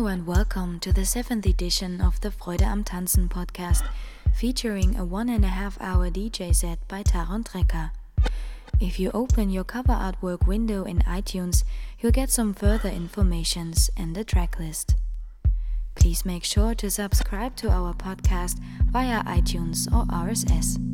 Hello and welcome to the seventh edition of the Freude am Tanzen podcast, featuring a one and a half hour DJ set by Taron Trekka. If you open your cover artwork window in iTunes, you'll get some further informations and a tracklist. Please make sure to subscribe to our podcast via iTunes or RSS.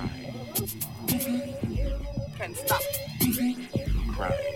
crying. Can't stop crying.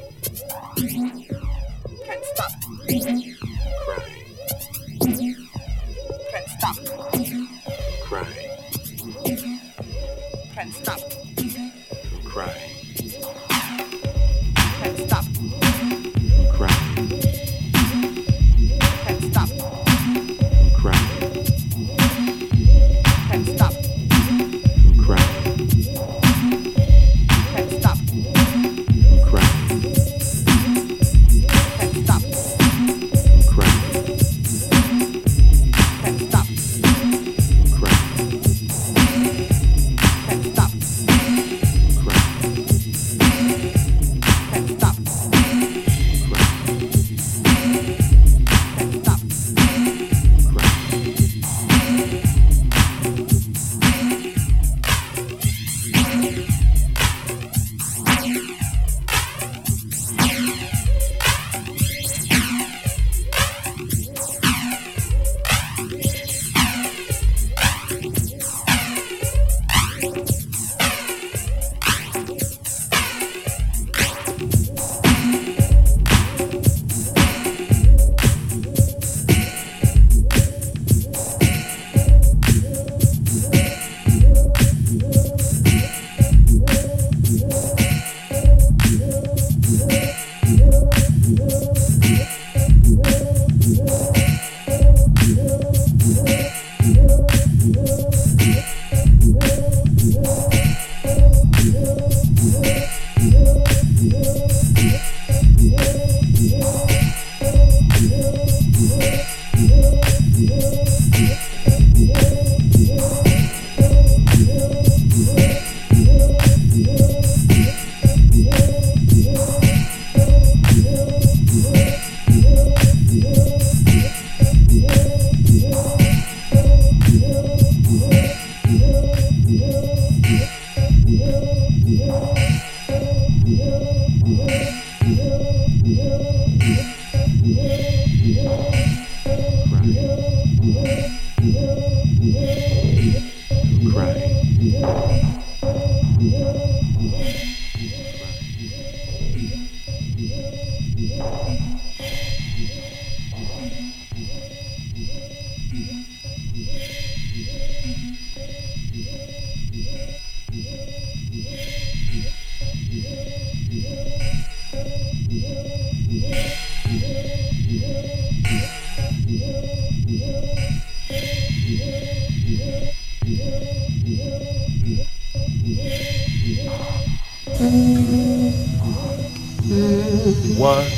What?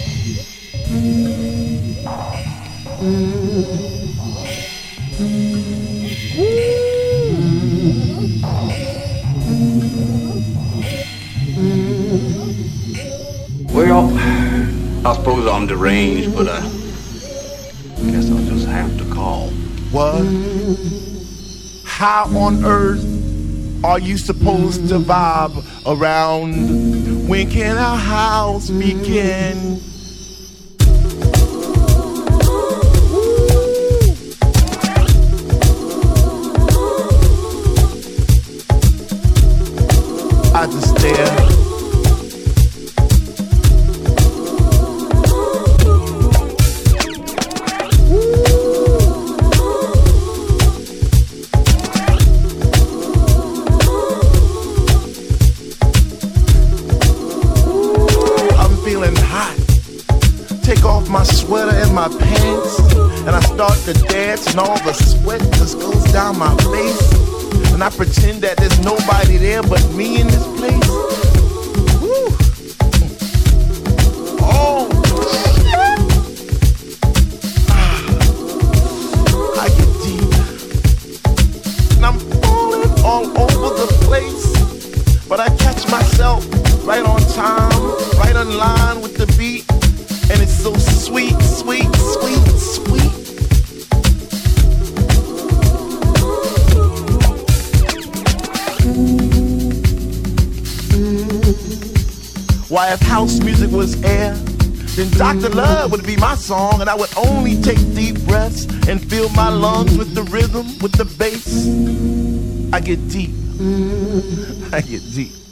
But I guess I'll just have to call. What? How on earth are you supposed to vibe around? When can our house begin? when I would only take deep breaths and fill my lungs with the rhythm, with the bass. I get deep. I get deep.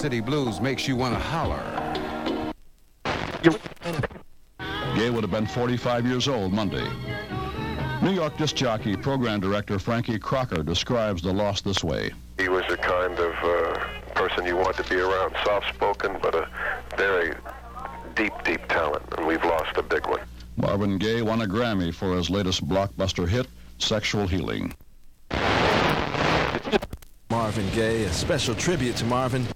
City Blues makes you want to holler. Gaye would have been 45 years old Monday. New York disc jockey program director Frankie Crocker describes the loss this way. He was a kind of uh, person you want to be around, soft-spoken, but a very deep, deep talent, and we've lost a big one. Marvin Gaye won a Grammy for his latest blockbuster hit, Sexual Healing. Marvin Gaye, a special tribute to Marvin.